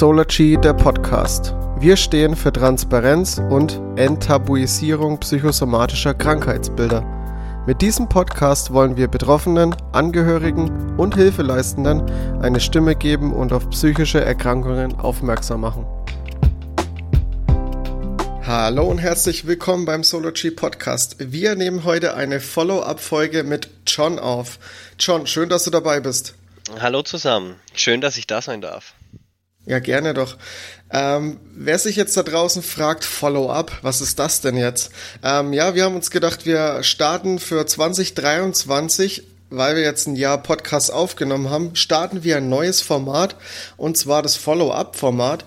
Solargy, der Podcast. Wir stehen für Transparenz und Enttabuisierung psychosomatischer Krankheitsbilder. Mit diesem Podcast wollen wir Betroffenen, Angehörigen und Hilfeleistenden eine Stimme geben und auf psychische Erkrankungen aufmerksam machen. Hallo und herzlich willkommen beim Solargy Podcast. Wir nehmen heute eine Follow-up-Folge mit John auf. John, schön, dass du dabei bist. Hallo zusammen. Schön, dass ich da sein darf. Ja, gerne doch. Ähm, wer sich jetzt da draußen fragt, Follow-up, was ist das denn jetzt? Ähm, ja, wir haben uns gedacht, wir starten für 2023, weil wir jetzt ein Jahr Podcast aufgenommen haben, starten wir ein neues Format und zwar das Follow-up-Format.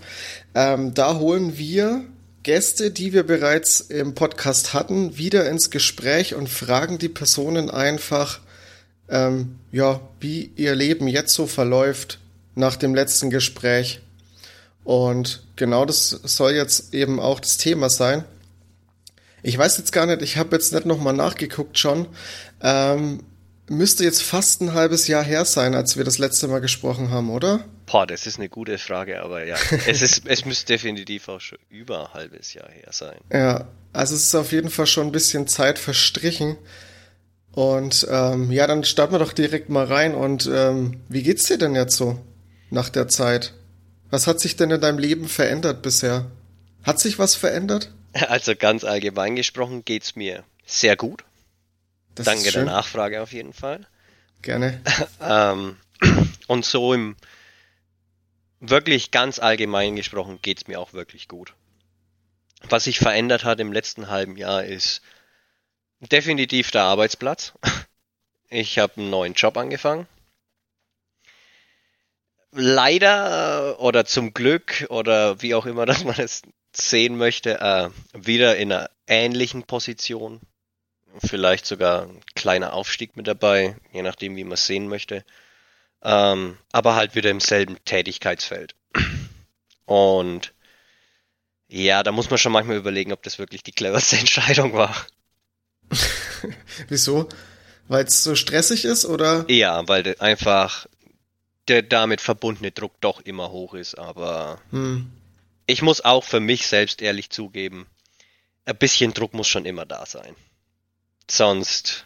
Ähm, da holen wir Gäste, die wir bereits im Podcast hatten, wieder ins Gespräch und fragen die Personen einfach, ähm, ja, wie ihr Leben jetzt so verläuft nach dem letzten Gespräch. Und genau das soll jetzt eben auch das Thema sein. Ich weiß jetzt gar nicht, ich habe jetzt nicht nochmal nachgeguckt schon. Ähm, müsste jetzt fast ein halbes Jahr her sein, als wir das letzte Mal gesprochen haben, oder? Boah, das ist eine gute Frage, aber ja, es, ist, es müsste definitiv auch schon über ein halbes Jahr her sein. Ja, also es ist auf jeden Fall schon ein bisschen Zeit verstrichen. Und ähm, ja, dann starten wir doch direkt mal rein. Und ähm, wie geht's dir denn jetzt so nach der Zeit? Was hat sich denn in deinem Leben verändert bisher? Hat sich was verändert? Also ganz allgemein gesprochen geht's mir sehr gut. Das Danke der Nachfrage auf jeden Fall. Gerne. ähm, und so im wirklich ganz allgemein gesprochen geht's mir auch wirklich gut. Was sich verändert hat im letzten halben Jahr ist definitiv der Arbeitsplatz. Ich habe einen neuen Job angefangen leider oder zum Glück oder wie auch immer, dass man es sehen möchte, äh, wieder in einer ähnlichen Position. Vielleicht sogar ein kleiner Aufstieg mit dabei, je nachdem, wie man es sehen möchte. Ähm, aber halt wieder im selben Tätigkeitsfeld. Und ja, da muss man schon manchmal überlegen, ob das wirklich die cleverste Entscheidung war. Wieso? Weil es so stressig ist, oder? Ja, weil einfach der damit verbundene Druck doch immer hoch ist, aber hm. ich muss auch für mich selbst ehrlich zugeben, ein bisschen Druck muss schon immer da sein. Sonst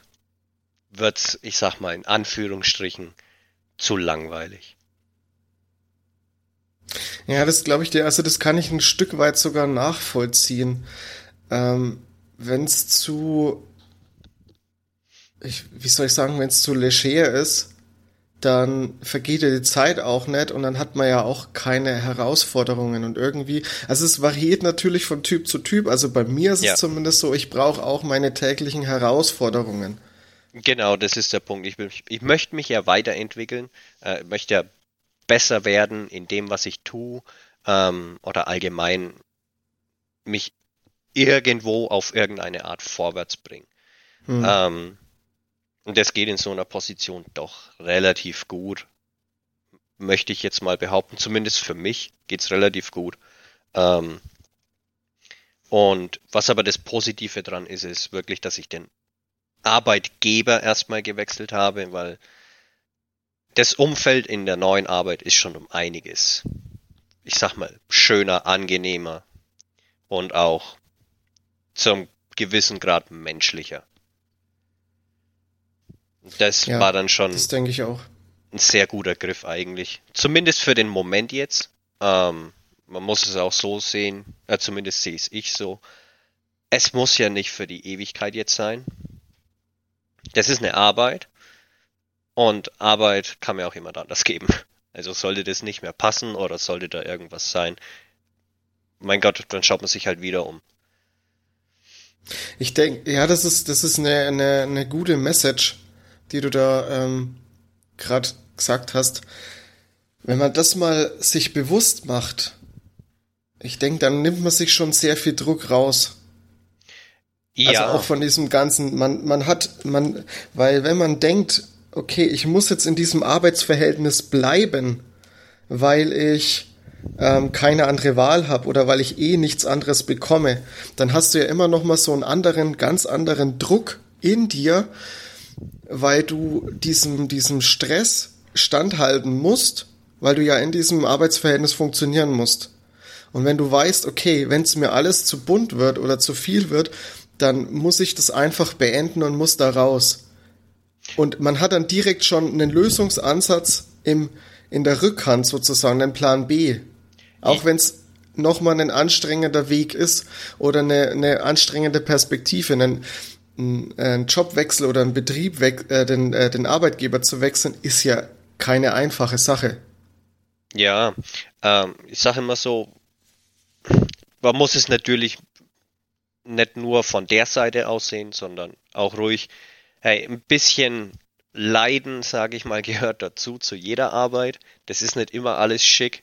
wird's, ich sag mal in Anführungsstrichen, zu langweilig. Ja, das glaube ich dir, also das kann ich ein Stück weit sogar nachvollziehen. Ähm, wenn es zu, ich, wie soll ich sagen, wenn es zu leger ist, dann vergeht ja die Zeit auch nicht und dann hat man ja auch keine Herausforderungen und irgendwie, also es variiert natürlich von Typ zu Typ, also bei mir ist ja. es zumindest so, ich brauche auch meine täglichen Herausforderungen. Genau, das ist der Punkt. Ich, ich möchte mich ja weiterentwickeln, äh, möchte ja besser werden in dem, was ich tue ähm, oder allgemein mich irgendwo auf irgendeine Art vorwärts bringen. Hm. Ähm, und das geht in so einer Position doch relativ gut. Möchte ich jetzt mal behaupten. Zumindest für mich geht's relativ gut. Ähm, und was aber das Positive dran ist, ist wirklich, dass ich den Arbeitgeber erstmal gewechselt habe, weil das Umfeld in der neuen Arbeit ist schon um einiges, ich sag mal, schöner, angenehmer und auch zum gewissen Grad menschlicher. Das ja, war dann schon. Das denke ich auch. Ein sehr guter Griff eigentlich. Zumindest für den Moment jetzt. Ähm, man muss es auch so sehen, äh, zumindest sehe es ich so. Es muss ja nicht für die Ewigkeit jetzt sein. Das ist eine Arbeit. Und Arbeit kann mir auch jemand anders geben. Also sollte das nicht mehr passen oder sollte da irgendwas sein, mein Gott, dann schaut man sich halt wieder um. Ich denke, ja, das ist, das ist eine, eine, eine gute Message, die du da ähm, gerade gesagt hast, wenn man das mal sich bewusst macht, ich denke, dann nimmt man sich schon sehr viel Druck raus. Ja. Also auch von diesem ganzen, man, man hat, man, weil wenn man denkt, okay, ich muss jetzt in diesem Arbeitsverhältnis bleiben, weil ich ähm, keine andere Wahl habe oder weil ich eh nichts anderes bekomme, dann hast du ja immer noch mal so einen anderen, ganz anderen Druck in dir, weil du diesem, diesem Stress standhalten musst weil du ja in diesem Arbeitsverhältnis funktionieren musst. Und wenn du weißt, okay, wenn es mir alles zu bunt wird oder zu viel wird, dann muss ich das einfach beenden und muss da raus. Und man hat dann direkt schon einen Lösungsansatz im, in der Rückhand sozusagen, einen Plan B. Auch wenn es nochmal ein anstrengender Weg ist oder eine, eine anstrengende Perspektive, einen, einen Jobwechsel oder einen Betrieb, äh, den, äh, den Arbeitgeber zu wechseln, ist ja keine einfache Sache. Ja, ähm, ich sage immer so, man muss es natürlich nicht nur von der Seite aussehen, sondern auch ruhig, hey, ein bisschen Leiden, sage ich mal, gehört dazu, zu jeder Arbeit. Das ist nicht immer alles schick.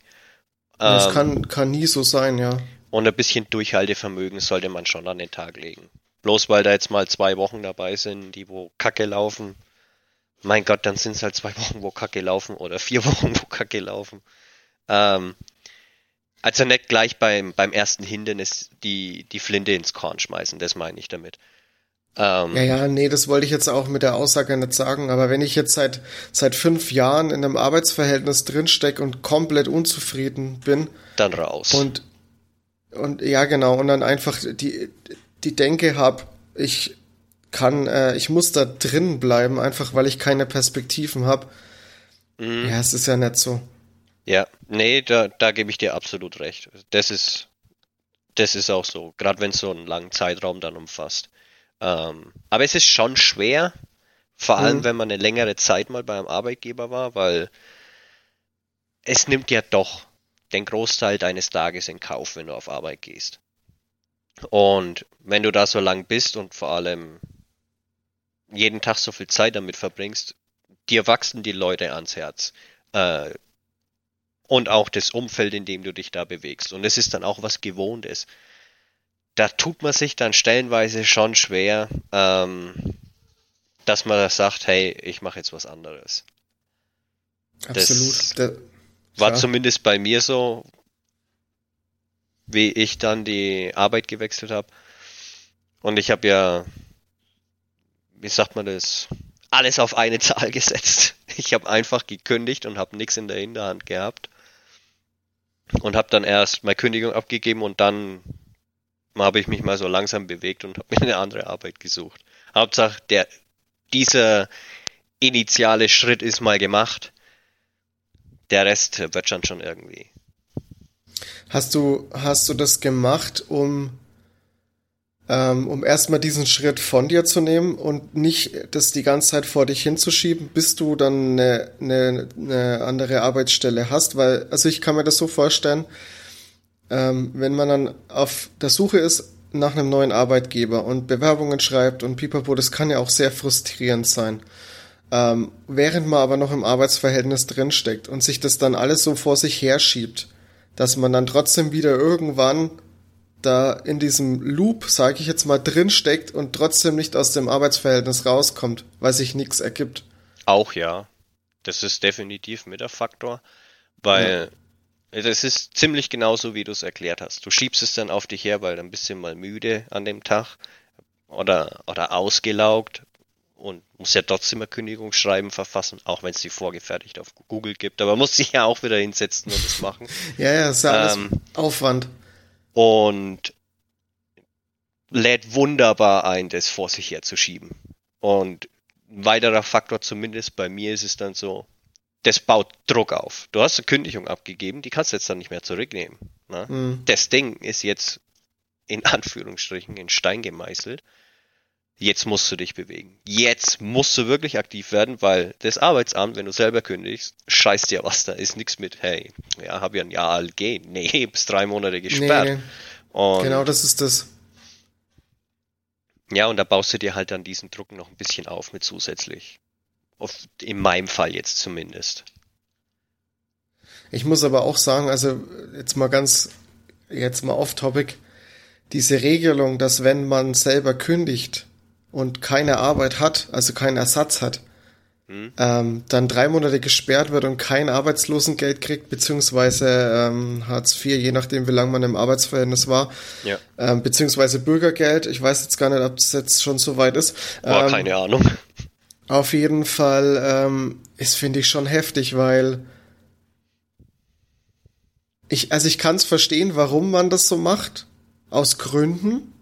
Das ähm, kann, kann nie so sein, ja. Und ein bisschen Durchhaltevermögen sollte man schon an den Tag legen. Bloß weil da jetzt mal zwei Wochen dabei sind, die wo Kacke laufen. Mein Gott, dann sind es halt zwei Wochen, wo Kacke laufen oder vier Wochen, wo Kacke laufen. Ähm, also nicht gleich beim, beim ersten Hindernis die, die Flinte ins Korn schmeißen, das meine ich damit. Ähm, ja, ja, nee, das wollte ich jetzt auch mit der Aussage nicht sagen, aber wenn ich jetzt seit, seit fünf Jahren in einem Arbeitsverhältnis drinstecke und komplett unzufrieden bin. Dann raus. Und, und ja, genau, und dann einfach die, die Denke habe, ich kann, äh, ich muss da drin bleiben, einfach weil ich keine Perspektiven habe. Mhm. Ja, es ist ja nicht so. Ja, nee, da, da gebe ich dir absolut recht. Das ist, das ist auch so, gerade wenn es so einen langen Zeitraum dann umfasst. Ähm, aber es ist schon schwer, vor allem mhm. wenn man eine längere Zeit mal beim Arbeitgeber war, weil es nimmt ja doch den Großteil deines Tages in Kauf, wenn du auf Arbeit gehst. Und wenn du da so lang bist und vor allem jeden Tag so viel Zeit damit verbringst, dir wachsen die Leute ans Herz. Äh, und auch das Umfeld, in dem du dich da bewegst. Und es ist dann auch was Gewohntes. Da tut man sich dann stellenweise schon schwer, ähm, dass man sagt, hey, ich mache jetzt was anderes. Absolut. Das war ja. zumindest bei mir so, wie ich dann die Arbeit gewechselt habe. Und ich habe ja, wie sagt man das, alles auf eine Zahl gesetzt. Ich habe einfach gekündigt und habe nichts in der Hinterhand gehabt und habe dann erst meine Kündigung abgegeben und dann habe ich mich mal so langsam bewegt und habe mir eine andere Arbeit gesucht. Hauptsache, der, dieser initiale Schritt ist mal gemacht. Der Rest wird schon schon irgendwie. Hast du, hast du das gemacht, um ähm, um erstmal diesen Schritt von dir zu nehmen und nicht das die ganze Zeit vor dich hinzuschieben, bis du dann eine, eine, eine andere Arbeitsstelle hast, weil, also ich kann mir das so vorstellen, ähm, wenn man dann auf der Suche ist nach einem neuen Arbeitgeber und Bewerbungen schreibt und pipapo, das kann ja auch sehr frustrierend sein. Ähm, während man aber noch im Arbeitsverhältnis drinsteckt und sich das dann alles so vor sich herschiebt, dass man dann trotzdem wieder irgendwann da in diesem Loop, sage ich jetzt mal, drin steckt und trotzdem nicht aus dem Arbeitsverhältnis rauskommt, weil sich nichts ergibt. Auch ja. Das ist definitiv mit der Faktor, weil ja. ist ziemlich genauso, wie du es erklärt hast. Du schiebst es dann auf dich her, weil dann bist du mal müde an dem Tag oder, oder ausgelaugt und musst ja trotzdem ein Kündigungsschreiben verfassen, auch wenn es die vorgefertigt auf Google gibt. Aber muss sich ja auch wieder hinsetzen und das machen. ja, ja, ist ja alles ähm, Aufwand und lädt wunderbar ein, das vor sich herzuschieben. Und ein weiterer Faktor, zumindest bei mir, ist es dann so, das baut Druck auf. Du hast eine Kündigung abgegeben, die kannst du jetzt dann nicht mehr zurücknehmen. Ne? Mhm. Das Ding ist jetzt in Anführungsstrichen in Stein gemeißelt. Jetzt musst du dich bewegen. Jetzt musst du wirklich aktiv werden, weil das Arbeitsamt, wenn du selber kündigst, scheißt dir was, da ist nichts mit, hey, ja, hab ja ein Jahr gehen. Nee, bis drei Monate gesperrt. Nee, genau das ist das. Ja, und da baust du dir halt dann diesen Druck noch ein bisschen auf mit zusätzlich. Auf, in meinem Fall jetzt zumindest. Ich muss aber auch sagen, also jetzt mal ganz, jetzt mal off-topic, diese Regelung, dass wenn man selber kündigt, und keine Arbeit hat, also keinen Ersatz hat, hm. ähm, dann drei Monate gesperrt wird und kein Arbeitslosengeld kriegt, beziehungsweise ähm, Hartz IV, je nachdem, wie lange man im Arbeitsverhältnis war, ja. ähm, beziehungsweise Bürgergeld. Ich weiß jetzt gar nicht, ob es jetzt schon so weit ist. War ähm, keine Ahnung. Auf jeden Fall ähm, ist, finde ich, schon heftig, weil ich, also ich kann es verstehen, warum man das so macht, aus Gründen.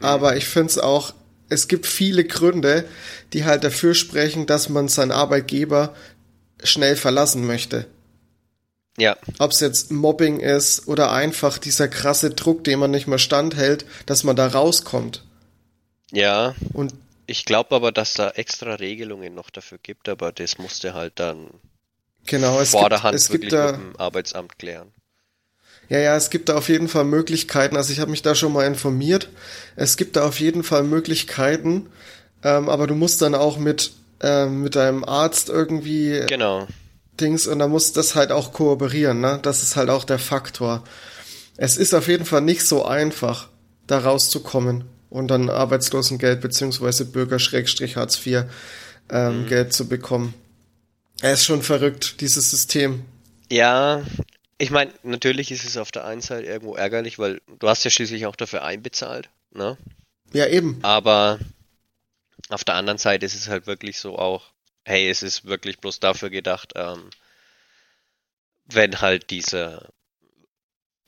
Aber ich finde es auch, es gibt viele Gründe, die halt dafür sprechen, dass man seinen Arbeitgeber schnell verlassen möchte. Ja. Ob es jetzt Mobbing ist oder einfach dieser krasse Druck, den man nicht mehr standhält, dass man da rauskommt. Ja. Und ich glaube aber, dass da extra Regelungen noch dafür gibt, aber das musste halt dann genau, es vorderhand gibt, es wirklich gibt da, mit dem Arbeitsamt klären. Ja, ja, es gibt da auf jeden Fall Möglichkeiten. Also ich habe mich da schon mal informiert. Es gibt da auf jeden Fall Möglichkeiten, ähm, aber du musst dann auch mit ähm, mit deinem Arzt irgendwie Genau. Dings und da muss das halt auch kooperieren. Ne, das ist halt auch der Faktor. Es ist auf jeden Fall nicht so einfach, da rauszukommen und dann Arbeitslosengeld beziehungsweise Bürger-Hartz IV ähm, Mhm. Geld zu bekommen. Er ist schon verrückt, dieses System. Ja, ich meine, natürlich ist es auf der einen Seite irgendwo ärgerlich, weil du hast ja schließlich auch dafür einbezahlt, ne? Ja, eben. Aber auf der anderen Seite ist es halt wirklich so auch, hey, es ist wirklich bloß dafür gedacht, ähm, wenn halt dieser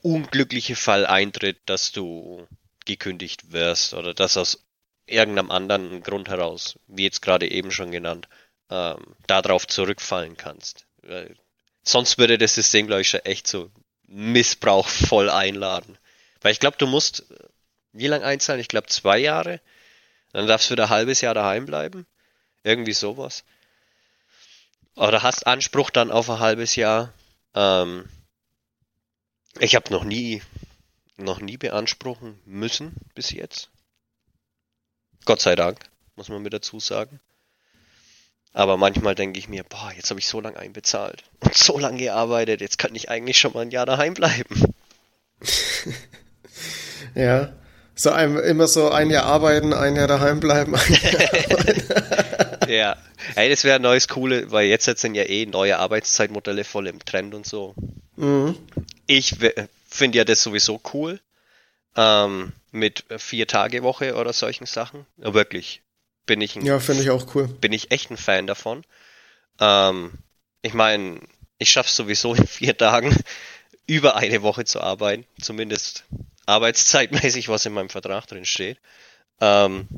unglückliche Fall eintritt, dass du gekündigt wirst oder dass aus irgendeinem anderen Grund heraus, wie jetzt gerade eben schon genannt, ähm, darauf zurückfallen kannst. Sonst würde das System, glaube ich, schon echt so missbrauchvoll einladen. Weil ich glaube, du musst, wie lange einzahlen? Ich glaube zwei Jahre. Dann darfst du wieder ein halbes Jahr daheim bleiben. Irgendwie sowas. Oder hast Anspruch dann auf ein halbes Jahr. Ähm, ich habe noch nie, noch nie beanspruchen müssen bis jetzt. Gott sei Dank, muss man mir dazu sagen. Aber manchmal denke ich mir, boah, jetzt habe ich so lange einbezahlt und so lange gearbeitet, jetzt kann ich eigentlich schon mal ein Jahr daheim bleiben. Ja. So einem, immer so ein Jahr arbeiten, ein Jahr daheim bleiben. Ein Jahr Ja. Hey, das wäre ein neues Coole, weil jetzt sind ja eh neue Arbeitszeitmodelle voll im Trend und so. mhm. Ich finde ja das sowieso cool. Ähm, mit vier Tage Woche oder solchen Sachen. Ja, wirklich. Bin ich ein Ja, finde ich auch cool. bin ich echt ein Fan davon. Ähm, ich meine, ich schaffe sowieso in vier Tagen über eine Woche zu arbeiten, zumindest arbeitszeitmäßig, was in meinem Vertrag drin steht. Ähm,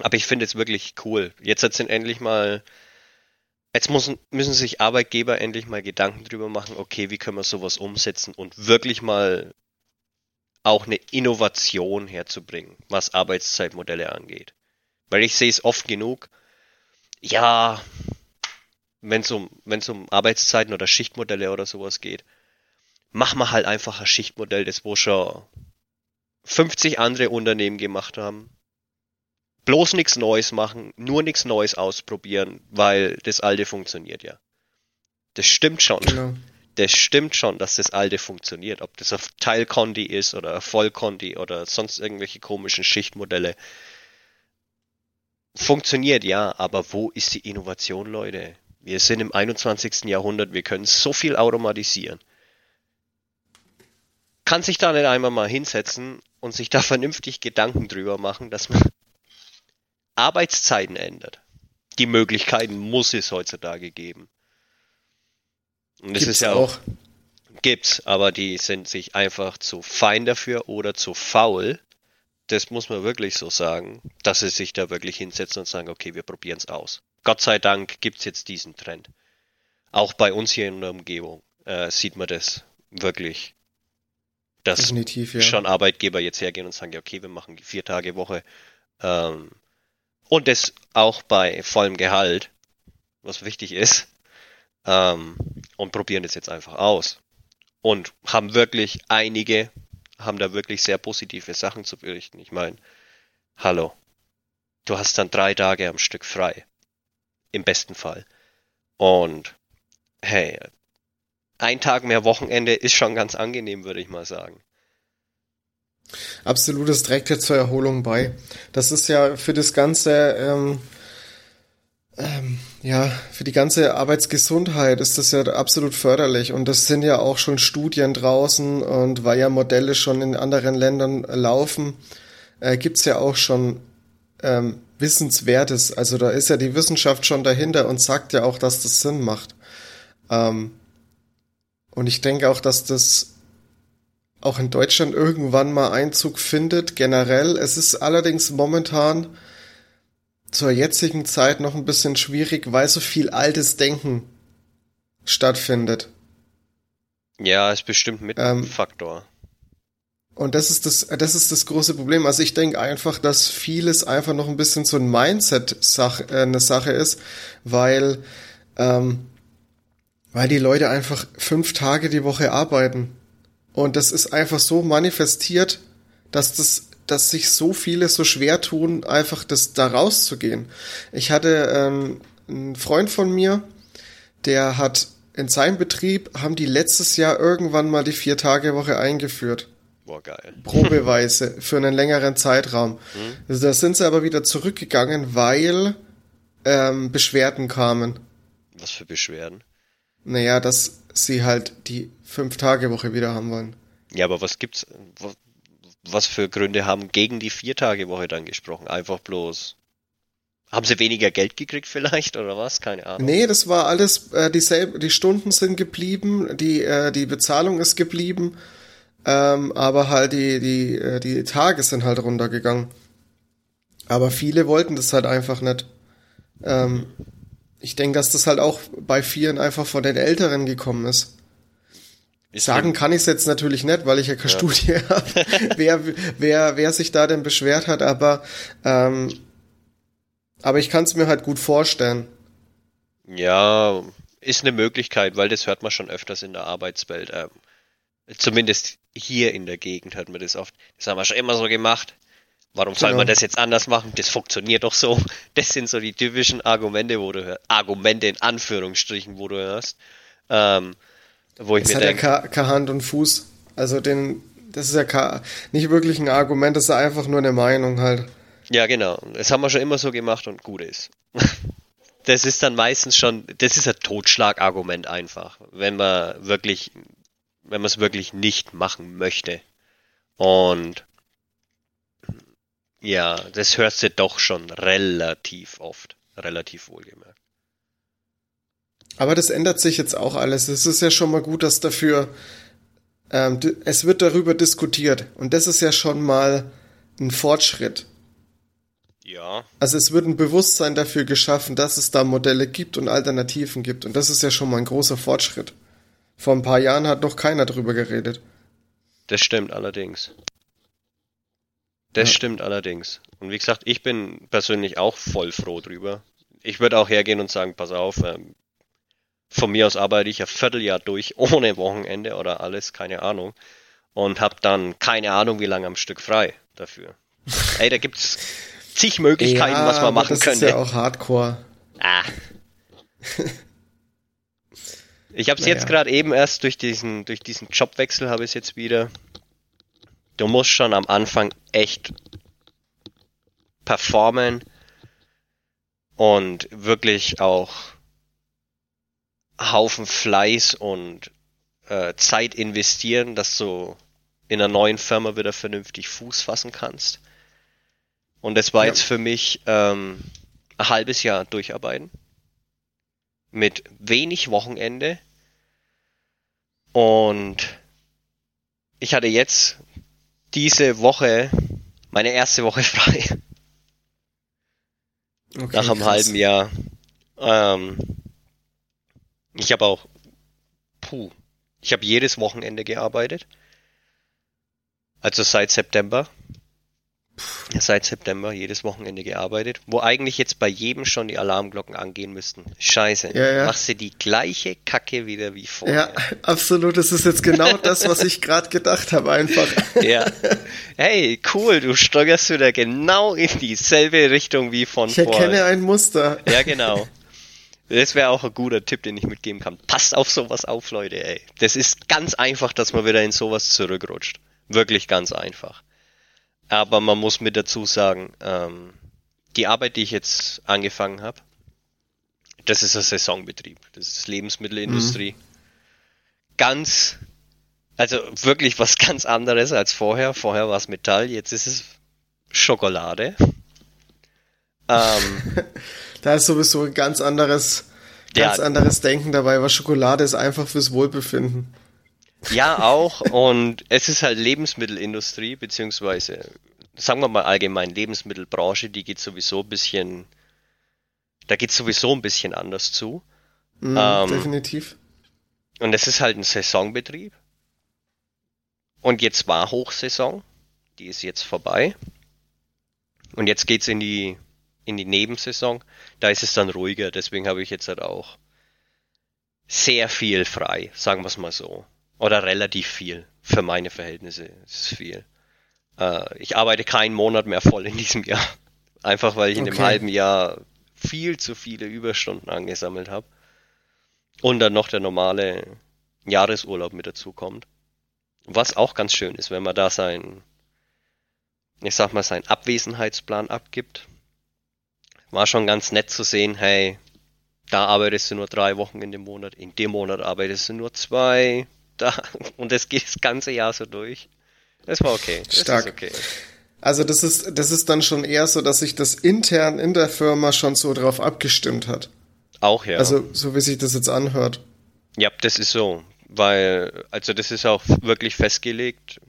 aber ich finde es wirklich cool. Jetzt sind endlich mal, jetzt müssen, müssen sich Arbeitgeber endlich mal Gedanken drüber machen, okay, wie können wir sowas umsetzen und wirklich mal auch eine Innovation herzubringen, was Arbeitszeitmodelle angeht. Weil ich sehe es oft genug, ja, wenn es um, wenn's um Arbeitszeiten oder Schichtmodelle oder sowas geht, mach mal halt einfach ein Schichtmodell, das wo schon 50 andere Unternehmen gemacht haben. Bloß nichts Neues machen, nur nichts Neues ausprobieren, weil das alte funktioniert ja. Das stimmt schon. Genau. Das stimmt schon, dass das alte funktioniert. Ob das auf Teilkonti ist oder Vollkonti oder sonst irgendwelche komischen Schichtmodelle. Funktioniert ja, aber wo ist die Innovation, Leute? Wir sind im 21. Jahrhundert, wir können so viel automatisieren. Kann sich da nicht einmal mal hinsetzen und sich da vernünftig Gedanken drüber machen, dass man Arbeitszeiten ändert. Die Möglichkeiten muss es heutzutage geben. Und das Gibt's ist ja auch, gibt's, aber die sind sich einfach zu fein dafür oder zu faul. Das muss man wirklich so sagen, dass sie sich da wirklich hinsetzen und sagen, okay, wir probieren es aus. Gott sei Dank gibt's jetzt diesen Trend. Auch bei uns hier in der Umgebung äh, sieht man das wirklich, dass Definitiv, ja. schon Arbeitgeber jetzt hergehen und sagen, ja, okay, wir machen die vier Tage Woche. Ähm, und das auch bei vollem Gehalt, was wichtig ist, ähm, und probieren das jetzt einfach aus. Und haben wirklich einige, haben da wirklich sehr positive Sachen zu berichten. Ich meine, hallo, du hast dann drei Tage am Stück frei. Im besten Fall. Und hey, ein Tag mehr Wochenende ist schon ganz angenehm, würde ich mal sagen. Absolut, es trägt ja zur Erholung bei. Das ist ja für das ganze, ähm, ähm, ja, für die ganze Arbeitsgesundheit ist das ja absolut förderlich. Und das sind ja auch schon Studien draußen und weil ja Modelle schon in anderen Ländern laufen, äh, gibt's ja auch schon ähm, Wissenswertes. Also da ist ja die Wissenschaft schon dahinter und sagt ja auch, dass das Sinn macht. Ähm, Und ich denke auch, dass das auch in Deutschland irgendwann mal Einzug findet, generell. Es ist allerdings momentan zur jetzigen Zeit noch ein bisschen schwierig, weil so viel altes Denken stattfindet. Ja, ist bestimmt mit ähm, Faktor. Und das ist das, das ist das große Problem. Also ich denke einfach, dass vieles einfach noch ein bisschen so ein Mindset-Sache, äh, eine Sache ist, weil, ähm, weil die Leute einfach fünf Tage die Woche arbeiten. Und das ist einfach so manifestiert, dass das dass sich so viele so schwer tun, einfach das da rauszugehen. Ich hatte ähm, einen Freund von mir, der hat in seinem Betrieb haben die letztes Jahr irgendwann mal die vier Tage Woche eingeführt. Boah, geil. Probeweise für einen längeren Zeitraum. Also da sind sie aber wieder zurückgegangen, weil ähm, Beschwerden kamen. Was für Beschwerden? Naja, dass sie halt die fünf Tage Woche wieder haben wollen. Ja, aber was gibt's? Was für Gründe haben gegen die Viertagewoche dann gesprochen? Einfach bloß. Haben sie weniger Geld gekriegt vielleicht oder was? Keine Ahnung. Nee, das war alles äh, dieselbe, die Stunden sind geblieben, die, äh, die Bezahlung ist geblieben, ähm, aber halt die, die, äh, die Tage sind halt runtergegangen. Aber viele wollten das halt einfach nicht. Ähm, ich denke, dass das halt auch bei vielen einfach von den Älteren gekommen ist. Ich Sagen kann ich es jetzt natürlich nicht, weil ich ja keine ja. Studie habe, wer, wer, wer sich da denn beschwert hat, aber, ähm, aber ich kann es mir halt gut vorstellen. Ja, ist eine Möglichkeit, weil das hört man schon öfters in der Arbeitswelt. Ähm, zumindest hier in der Gegend hört man das oft. Das haben wir schon immer so gemacht. Warum soll genau. man das jetzt anders machen? Das funktioniert doch so. Das sind so die typischen Argumente, wo du hörst. Argumente in Anführungsstrichen, wo du hörst. Ähm, wo ich das mir hat denk, ja keine Hand und Fuß. Also den, das ist ja nicht wirklich ein Argument, das ist einfach nur eine Meinung halt. Ja, genau. Das haben wir schon immer so gemacht und gut ist. Das ist dann meistens schon, das ist ein Totschlagargument einfach, wenn man wirklich, wenn man es wirklich nicht machen möchte. Und ja, das hörst du doch schon relativ oft, relativ wohlgemerkt. Aber das ändert sich jetzt auch alles. Es ist ja schon mal gut, dass dafür, ähm, es wird darüber diskutiert. Und das ist ja schon mal ein Fortschritt. Ja. Also es wird ein Bewusstsein dafür geschaffen, dass es da Modelle gibt und Alternativen gibt. Und das ist ja schon mal ein großer Fortschritt. Vor ein paar Jahren hat noch keiner drüber geredet. Das stimmt allerdings. Das ja. stimmt allerdings. Und wie gesagt, ich bin persönlich auch voll froh drüber. Ich würde auch hergehen und sagen, pass auf, ähm, von mir aus arbeite ich ein Vierteljahr durch ohne Wochenende oder alles, keine Ahnung. Und habe dann keine Ahnung, wie lange am Stück frei dafür. Ey, da gibt's zig Möglichkeiten, ja, was man machen das könnte. Das ist ja auch Hardcore. Ah. Ich habe es naja. jetzt gerade eben erst durch diesen durch diesen Jobwechsel habe ich es jetzt wieder. Du musst schon am Anfang echt performen und wirklich auch Haufen Fleiß und äh, Zeit investieren, dass du in einer neuen Firma wieder vernünftig Fuß fassen kannst. Und das war ja. jetzt für mich ähm, ein halbes Jahr durcharbeiten. Mit wenig Wochenende. Und ich hatte jetzt diese Woche meine erste Woche frei. Okay, Nach einem krass. halben Jahr. Ähm, ich habe auch, puh, ich habe jedes Wochenende gearbeitet. Also seit September. Seit September jedes Wochenende gearbeitet, wo eigentlich jetzt bei jedem schon die Alarmglocken angehen müssten. Scheiße, ja, ja. machst du die gleiche Kacke wieder wie vorher. Ja, absolut. Das ist jetzt genau das, was ich gerade gedacht habe, einfach. Ja. Hey, cool, du steuerst wieder genau in dieselbe Richtung wie von vorher. Ich erkenne ein Muster. Ja, genau. Das wäre auch ein guter Tipp, den ich mitgeben kann. Passt auf sowas auf, Leute, ey. Das ist ganz einfach, dass man wieder in sowas zurückrutscht. Wirklich ganz einfach. Aber man muss mit dazu sagen, ähm, die Arbeit, die ich jetzt angefangen habe, das ist ein Saisonbetrieb. Das ist Lebensmittelindustrie. Mhm. Ganz, also wirklich was ganz anderes als vorher. Vorher war es Metall, jetzt ist es Schokolade. Ähm, da ist sowieso ein ganz anderes, ganz ja. anderes Denken dabei, weil Schokolade ist einfach fürs Wohlbefinden. Ja, auch. Und es ist halt Lebensmittelindustrie, beziehungsweise, sagen wir mal allgemein Lebensmittelbranche, die geht sowieso ein bisschen, da geht sowieso ein bisschen anders zu. Mhm, ähm, definitiv. Und es ist halt ein Saisonbetrieb. Und jetzt war Hochsaison. Die ist jetzt vorbei. Und jetzt geht's in die, in die Nebensaison. Da ist es dann ruhiger. Deswegen habe ich jetzt halt auch sehr viel frei, sagen wir es mal so. Oder relativ viel. Für meine Verhältnisse ist es viel. Äh, ich arbeite keinen Monat mehr voll in diesem Jahr. Einfach weil ich in okay. dem halben Jahr viel zu viele Überstunden angesammelt habe. Und dann noch der normale Jahresurlaub mit dazu kommt. Was auch ganz schön ist, wenn man da sein, ich sag mal, seinen Abwesenheitsplan abgibt. War schon ganz nett zu sehen, hey, da arbeitest du nur drei Wochen in dem Monat, in dem Monat arbeitest du nur zwei, da, und das geht das ganze Jahr so durch. Das war okay. Das Stark. Okay. Also das ist, das ist dann schon eher so, dass sich das intern in der Firma schon so drauf abgestimmt hat. Auch, ja. Also, so wie sich das jetzt anhört. Ja, das ist so. Weil, also das ist auch wirklich festgelegt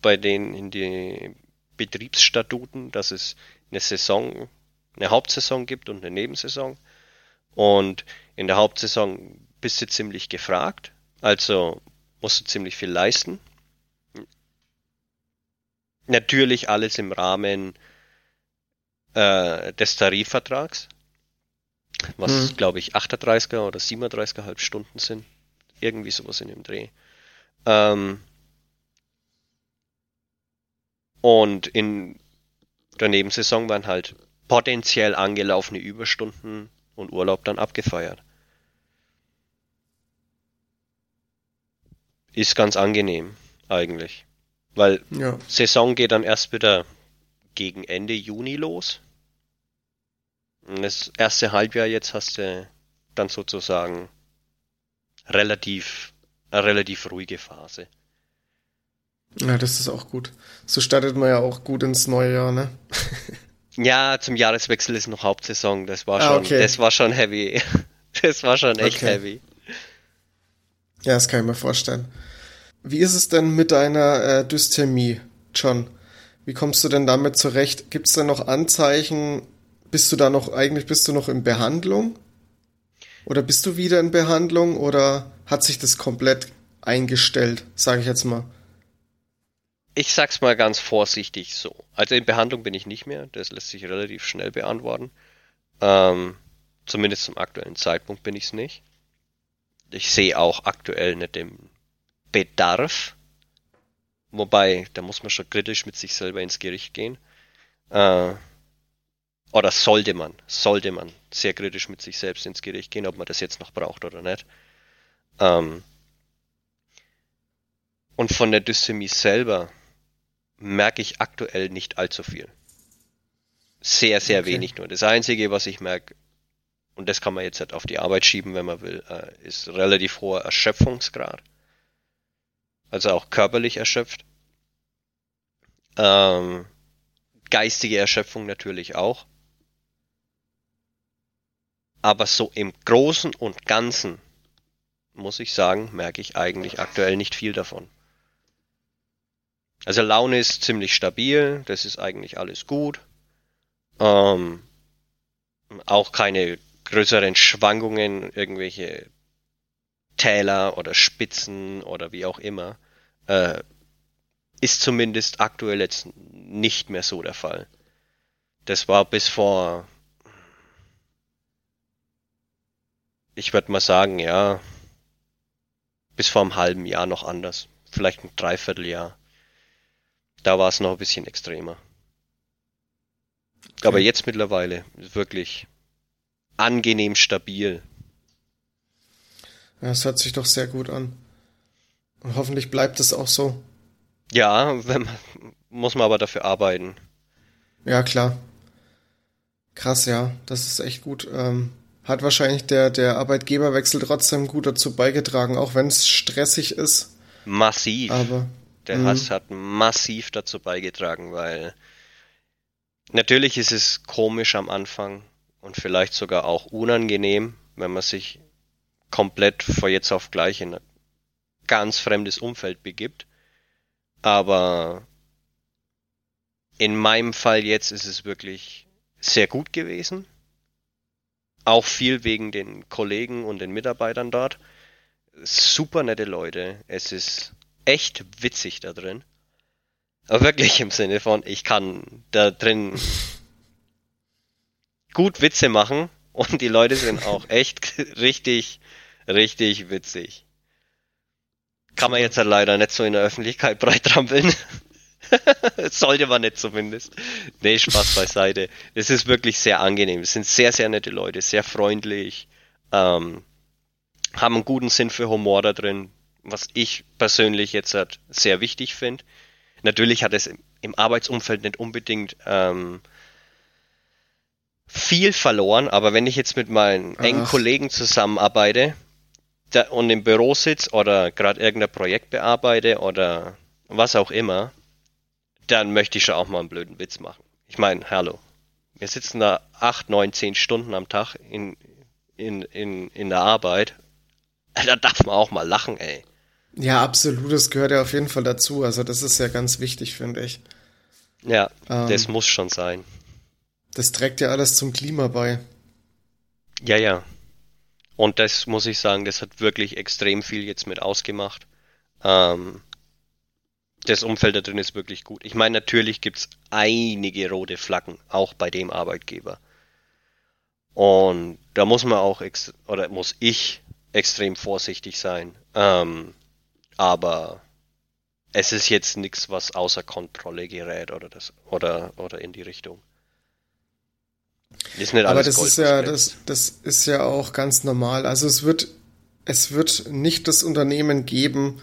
bei den in die Betriebsstatuten, dass es eine Saison, eine Hauptsaison gibt und eine Nebensaison. Und in der Hauptsaison bist du ziemlich gefragt, also musst du ziemlich viel leisten. Natürlich alles im Rahmen äh, des Tarifvertrags, was hm. glaube ich 38er oder 37er halb Stunden sind. Irgendwie sowas in dem Dreh. Ähm, und in der Nebensaison waren halt potenziell angelaufene Überstunden und Urlaub dann abgefeiert. Ist ganz angenehm, eigentlich. Weil ja. Saison geht dann erst wieder gegen Ende Juni los. Und das erste Halbjahr jetzt hast du dann sozusagen relativ, eine relativ ruhige Phase. Ja, das ist auch gut. So startet man ja auch gut ins neue Jahr, ne? ja, zum Jahreswechsel ist noch Hauptsaison. Das war ah, schon, okay. das war schon heavy. Das war schon echt okay. heavy. Ja, das kann ich mir vorstellen. Wie ist es denn mit deiner äh, Dysthemie, John? Wie kommst du denn damit zurecht? Gibt es da noch Anzeichen? Bist du da noch, eigentlich bist du noch in Behandlung? Oder bist du wieder in Behandlung? Oder hat sich das komplett eingestellt, sage ich jetzt mal? Ich sag's mal ganz vorsichtig so. Also in Behandlung bin ich nicht mehr. Das lässt sich relativ schnell beantworten. Ähm, zumindest zum aktuellen Zeitpunkt bin ich's nicht. Ich sehe auch aktuell nicht den Bedarf. Wobei, da muss man schon kritisch mit sich selber ins Gericht gehen. Äh, oder sollte man, sollte man sehr kritisch mit sich selbst ins Gericht gehen, ob man das jetzt noch braucht oder nicht. Ähm, und von der Dysthemie selber merke ich aktuell nicht allzu viel. Sehr, sehr okay. wenig nur. Das Einzige, was ich merke, und das kann man jetzt halt auf die Arbeit schieben, wenn man will, äh, ist relativ hoher Erschöpfungsgrad also auch körperlich erschöpft. Ähm, geistige Erschöpfung natürlich auch. Aber so im Großen und Ganzen, muss ich sagen, merke ich eigentlich aktuell nicht viel davon. Also Laune ist ziemlich stabil, das ist eigentlich alles gut. Ähm, auch keine größeren Schwankungen, irgendwelche Täler oder Spitzen oder wie auch immer äh, ist zumindest aktuell jetzt nicht mehr so der Fall. Das war bis vor, ich würde mal sagen, ja, bis vor einem halben Jahr noch anders. Vielleicht ein Dreivierteljahr. Da war es noch ein bisschen extremer. Okay. Aber jetzt mittlerweile wirklich angenehm stabil. Ja, es hört sich doch sehr gut an. Und hoffentlich bleibt es auch so. Ja, wenn, muss man aber dafür arbeiten. Ja, klar. Krass, ja, das ist echt gut. Ähm, hat wahrscheinlich der, der Arbeitgeberwechsel trotzdem gut dazu beigetragen, auch wenn es stressig ist. Massiv. Aber der mh. Hass hat massiv dazu beigetragen, weil natürlich ist es komisch am Anfang und vielleicht sogar auch unangenehm, wenn man sich komplett vor jetzt auf gleich in ganz fremdes Umfeld begibt. Aber in meinem Fall jetzt ist es wirklich sehr gut gewesen. Auch viel wegen den Kollegen und den Mitarbeitern dort. Super nette Leute. Es ist echt witzig da drin. Aber wirklich im Sinne von, ich kann da drin gut Witze machen und die Leute sind auch echt richtig, richtig witzig. Kann man jetzt halt leider nicht so in der Öffentlichkeit breit trampeln. Sollte man nicht zumindest. Nee, Spaß beiseite. Es ist wirklich sehr angenehm. Es sind sehr, sehr nette Leute, sehr freundlich, ähm, haben einen guten Sinn für Humor da drin, was ich persönlich jetzt halt sehr wichtig finde. Natürlich hat es im Arbeitsumfeld nicht unbedingt ähm, viel verloren, aber wenn ich jetzt mit meinen Ach. engen Kollegen zusammenarbeite da, und im Büro sitze oder gerade irgendein Projekt bearbeite oder was auch immer, dann möchte ich schon auch mal einen blöden Witz machen. Ich meine, hallo. Wir sitzen da acht, neun, zehn Stunden am Tag in, in, in, in der Arbeit. Da darf man auch mal lachen, ey. Ja, absolut. Das gehört ja auf jeden Fall dazu. Also, das ist ja ganz wichtig, finde ich. Ja, ähm, das muss schon sein. Das trägt ja alles zum Klima bei. Ja, ja. Und das muss ich sagen, das hat wirklich extrem viel jetzt mit ausgemacht. Ähm, das Umfeld da drin ist wirklich gut. Ich meine, natürlich gibt's einige rote Flaggen, auch bei dem Arbeitgeber. Und da muss man auch, oder muss ich extrem vorsichtig sein. Ähm, aber es ist jetzt nichts, was außer Kontrolle gerät oder das, oder, oder in die Richtung. Ist nicht alles Aber das Gold ist ja, das, das ist ja auch ganz normal. Also es wird, es wird nicht das Unternehmen geben,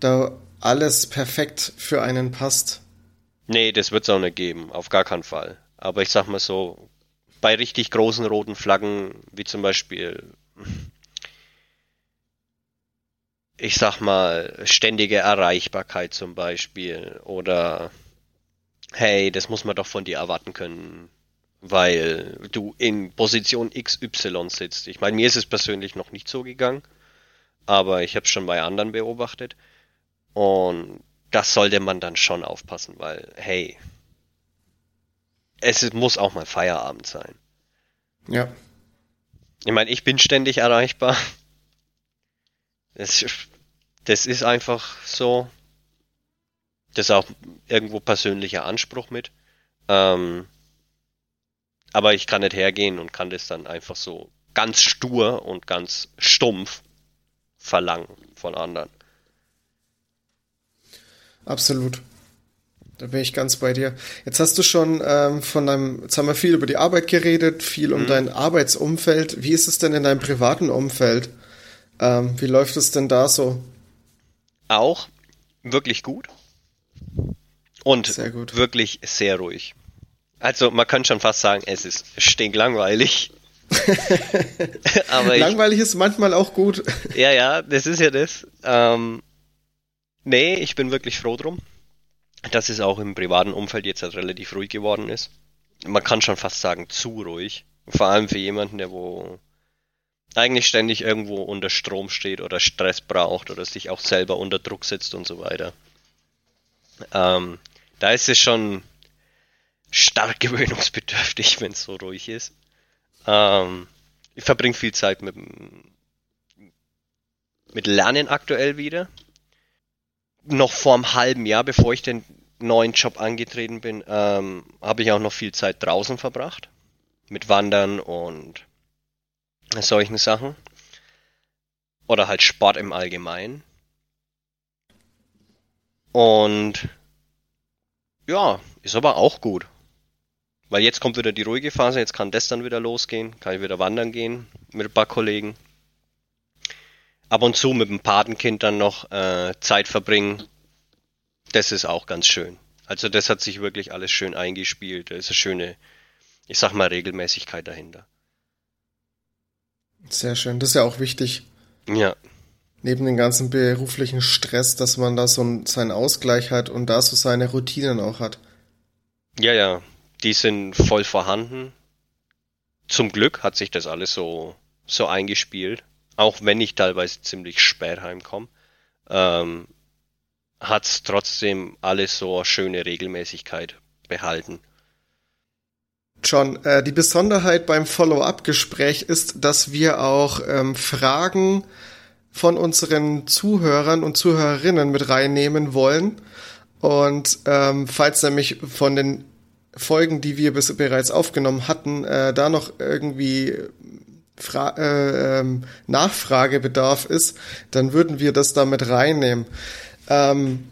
da alles perfekt für einen passt. Nee, das wird es auch nicht geben, auf gar keinen Fall. Aber ich sag mal so, bei richtig großen roten Flaggen, wie zum Beispiel, ich sag mal, ständige Erreichbarkeit zum Beispiel, oder hey, das muss man doch von dir erwarten können, weil du in Position XY sitzt. Ich meine, mir ist es persönlich noch nicht so gegangen, aber ich habe es schon bei anderen beobachtet. Und das sollte man dann schon aufpassen, weil, hey, es muss auch mal Feierabend sein. Ja. Ich meine, ich bin ständig erreichbar. Das, das ist einfach so. Das ist auch irgendwo persönlicher Anspruch mit. Ähm, aber ich kann nicht hergehen und kann das dann einfach so ganz stur und ganz stumpf verlangen von anderen. Absolut. Da bin ich ganz bei dir. Jetzt hast du schon ähm, von deinem, jetzt haben wir viel über die Arbeit geredet, viel um mhm. dein Arbeitsumfeld. Wie ist es denn in deinem privaten Umfeld? Ähm, wie läuft es denn da so? Auch wirklich gut. Und sehr gut. wirklich sehr ruhig. Also man kann schon fast sagen, es ist stinklangweilig. Aber langweilig ich, ist manchmal auch gut. ja, ja, das ist ja das. Ähm, Nee, ich bin wirklich froh drum, dass es auch im privaten Umfeld jetzt halt relativ ruhig geworden ist. Man kann schon fast sagen, zu ruhig. Vor allem für jemanden, der wo eigentlich ständig irgendwo unter Strom steht oder Stress braucht oder sich auch selber unter Druck setzt und so weiter. Ähm, da ist es schon stark gewöhnungsbedürftig, wenn es so ruhig ist. Ähm, ich verbringe viel Zeit mit, mit Lernen aktuell wieder noch vor einem halben Jahr, bevor ich den neuen Job angetreten bin, ähm, habe ich auch noch viel Zeit draußen verbracht. Mit Wandern und solchen Sachen. Oder halt Sport im Allgemeinen. Und ja, ist aber auch gut. Weil jetzt kommt wieder die ruhige Phase, jetzt kann das dann wieder losgehen, kann ich wieder wandern gehen mit ein paar Kollegen ab und zu mit dem Patenkind dann noch äh, Zeit verbringen. Das ist auch ganz schön. Also das hat sich wirklich alles schön eingespielt. Da ist eine schöne, ich sag mal, Regelmäßigkeit dahinter. Sehr schön. Das ist ja auch wichtig. Ja. Neben dem ganzen beruflichen Stress, dass man da so seinen Ausgleich hat und da so seine Routinen auch hat. Ja, ja. Die sind voll vorhanden. Zum Glück hat sich das alles so, so eingespielt auch wenn ich teilweise ziemlich spät heimkomme. ähm, hat es trotzdem alles so eine schöne Regelmäßigkeit behalten. John, äh, die Besonderheit beim Follow-up-Gespräch ist, dass wir auch ähm, Fragen von unseren Zuhörern und Zuhörerinnen mit reinnehmen wollen. Und ähm, falls nämlich von den Folgen, die wir bis, bereits aufgenommen hatten, äh, da noch irgendwie Fra äh, ähm, Nachfragebedarf ist, dann würden wir das damit reinnehmen. Ähm,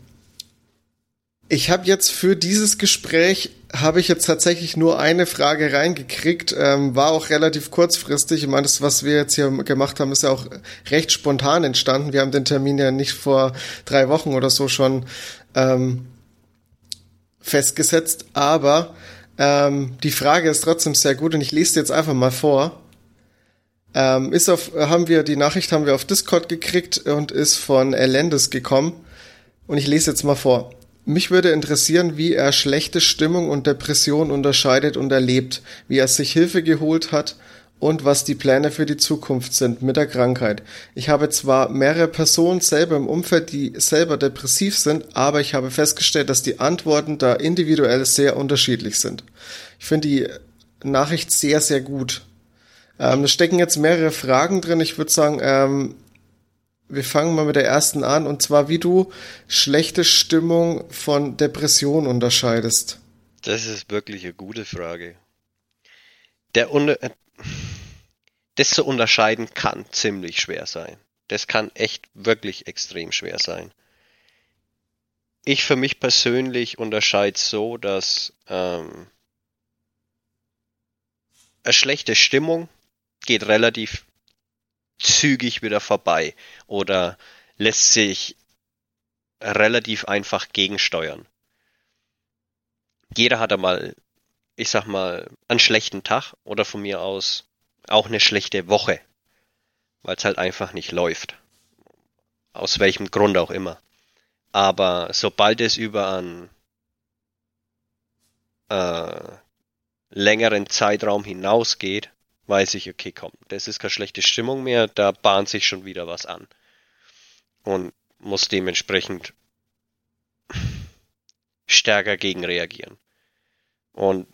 ich habe jetzt für dieses Gespräch habe ich jetzt tatsächlich nur eine Frage reingekriegt, ähm, war auch relativ kurzfristig. Ich meine, das, was wir jetzt hier gemacht haben, ist ja auch recht spontan entstanden. Wir haben den Termin ja nicht vor drei Wochen oder so schon ähm, festgesetzt, aber ähm, die Frage ist trotzdem sehr gut und ich lese jetzt einfach mal vor. Ähm, ist auf, haben wir, die Nachricht haben wir auf Discord gekriegt und ist von Elendes gekommen. Und ich lese jetzt mal vor. Mich würde interessieren, wie er schlechte Stimmung und Depression unterscheidet und erlebt, wie er sich Hilfe geholt hat und was die Pläne für die Zukunft sind mit der Krankheit. Ich habe zwar mehrere Personen selber im Umfeld, die selber depressiv sind, aber ich habe festgestellt, dass die Antworten da individuell sehr unterschiedlich sind. Ich finde die Nachricht sehr, sehr gut. Ähm, da stecken jetzt mehrere Fragen drin. Ich würde sagen, ähm, wir fangen mal mit der ersten an, und zwar, wie du schlechte Stimmung von Depression unterscheidest. Das ist wirklich eine gute Frage. Der Unter das zu unterscheiden kann ziemlich schwer sein. Das kann echt wirklich extrem schwer sein. Ich für mich persönlich unterscheide so, dass ähm, eine schlechte Stimmung geht relativ zügig wieder vorbei oder lässt sich relativ einfach gegensteuern. Jeder hat einmal, ich sag mal, einen schlechten Tag oder von mir aus auch eine schlechte Woche, weil es halt einfach nicht läuft. Aus welchem Grund auch immer. Aber sobald es über einen äh, längeren Zeitraum hinausgeht, weiß ich, okay, komm, das ist keine schlechte Stimmung mehr, da bahnt sich schon wieder was an. Und muss dementsprechend stärker gegen reagieren. Und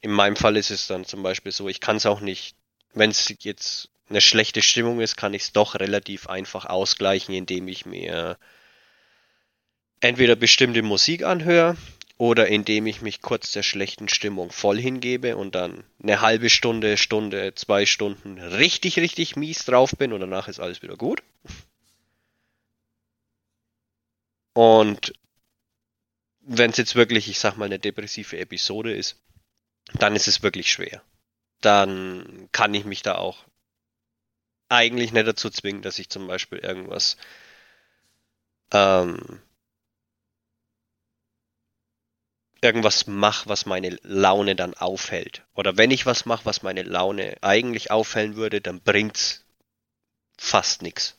in meinem Fall ist es dann zum Beispiel so, ich kann es auch nicht, wenn es jetzt eine schlechte Stimmung ist, kann ich es doch relativ einfach ausgleichen, indem ich mir entweder bestimmte Musik anhöre oder indem ich mich kurz der schlechten Stimmung voll hingebe und dann eine halbe Stunde, Stunde, zwei Stunden richtig, richtig mies drauf bin und danach ist alles wieder gut. Und wenn es jetzt wirklich, ich sag mal, eine depressive Episode ist, dann ist es wirklich schwer. Dann kann ich mich da auch eigentlich nicht dazu zwingen, dass ich zum Beispiel irgendwas ähm, irgendwas mache, was meine Laune dann aufhält. Oder wenn ich was mache, was meine Laune eigentlich aufhellen würde, dann bringt's fast nichts.